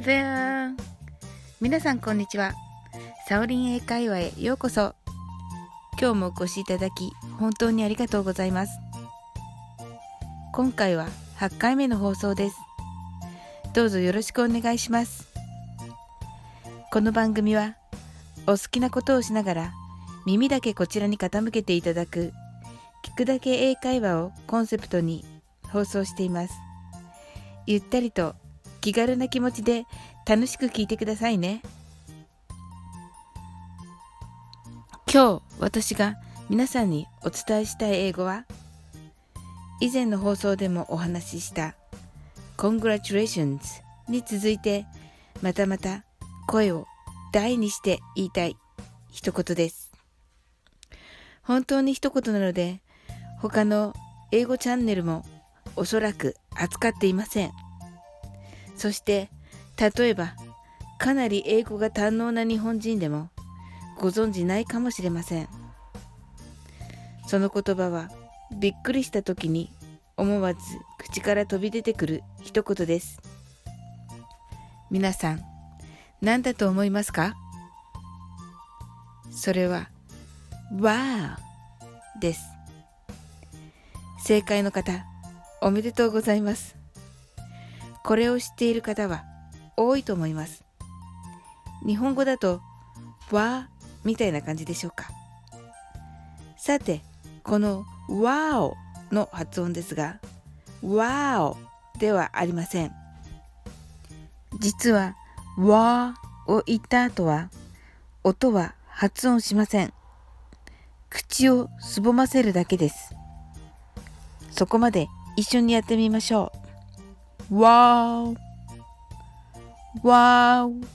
There! 皆さんこんにちは。サオリン英会話へようこそ。今日もお越しいただき本当にありがとうございます。今回は8回目の放送です。どうぞよろしくお願いします。この番組はお好きなことをしながら耳だけこちらに傾けていただく聞くだけ英会話をコンセプトに放送しています。ゆったりと気軽な気持ちで楽しく聞いてくださいね。今日私が皆さんにお伝えしたい英語は以前の放送でもお話しした Congratulations に続いてまたまた声を大にして言いたい一言です。本当に一言なので他の英語チャンネルもおそらく扱っていません。そして例えばかなり英語が堪能な日本人でもご存じないかもしれません。その言葉はびっくりした時に思わず口から飛び出てくる一言です。皆さん何だと思いますか？それは Wow です。正解の方おめでとうございます。これを知っている方は多いと思います。日本語だと、わみたいな感じでしょうか。さて、このわおの発音ですが、わおではありません。実は、わを言った後は、音は発音しません。口をすぼませるだけです。そこまで一緒にやってみましょう。わーわー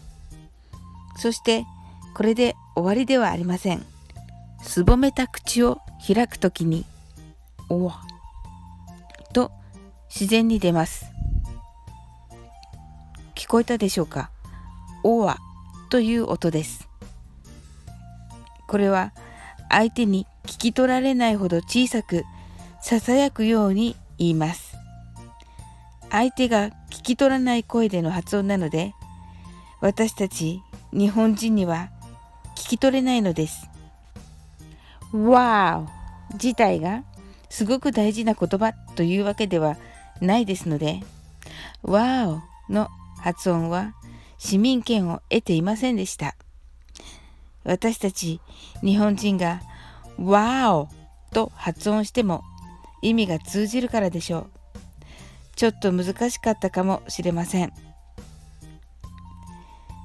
そしてこれで終わりではありません。すぼめた口を開くときにおわ。と自然に出ます。聞こえたでしょうか？おわ。という音です。これは相手に聞き取られないほど小さくささやくように言います。相手が聞き取らない声での発音なので私たち日本人には聞き取れないのです。Wow 自体がすごく大事な言葉というわけではないですので Wow の発音は市民権を得ていませんでした。私たち日本人が Wow と発音しても意味が通じるからでしょう。ちょっと難しかったかもしれません。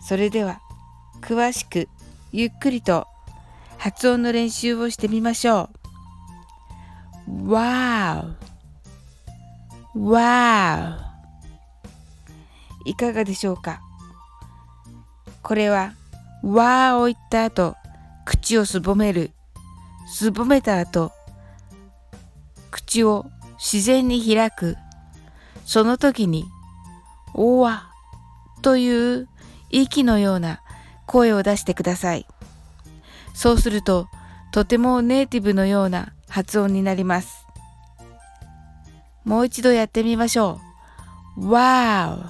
それでは詳しくゆっくりと発音の練習をしてみましょう。Wow! Wow! いかがでしょうか？これは Wow を言った後口をすぼめる。すぼめた後口を自然に開く。その時に、おわという息のような声を出してください。そうすると、とてもネイティブのような発音になります。もう一度やってみましょう。Wow!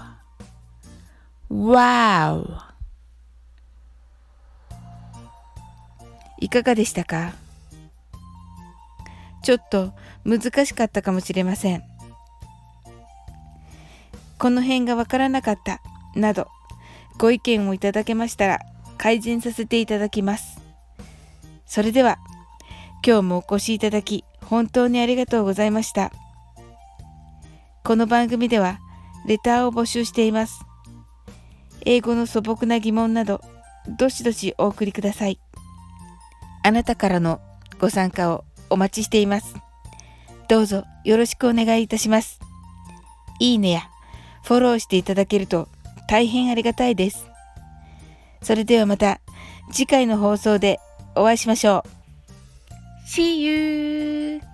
Wow! いかがでしたか？ちょっと難しかったかもしれません。この辺がわからなかったなどご意見をいただけましたら改善させていただきます。それでは今日もお越しいただき本当にありがとうございました。この番組ではレターを募集しています。英語の素朴な疑問などどしどしお送りください。あなたからのご参加をお待ちしています。どうぞよろしくお願いいたします。いいねやフォローしていただけると大変ありがたいです。それではまた次回の放送でお会いしましょう。See you!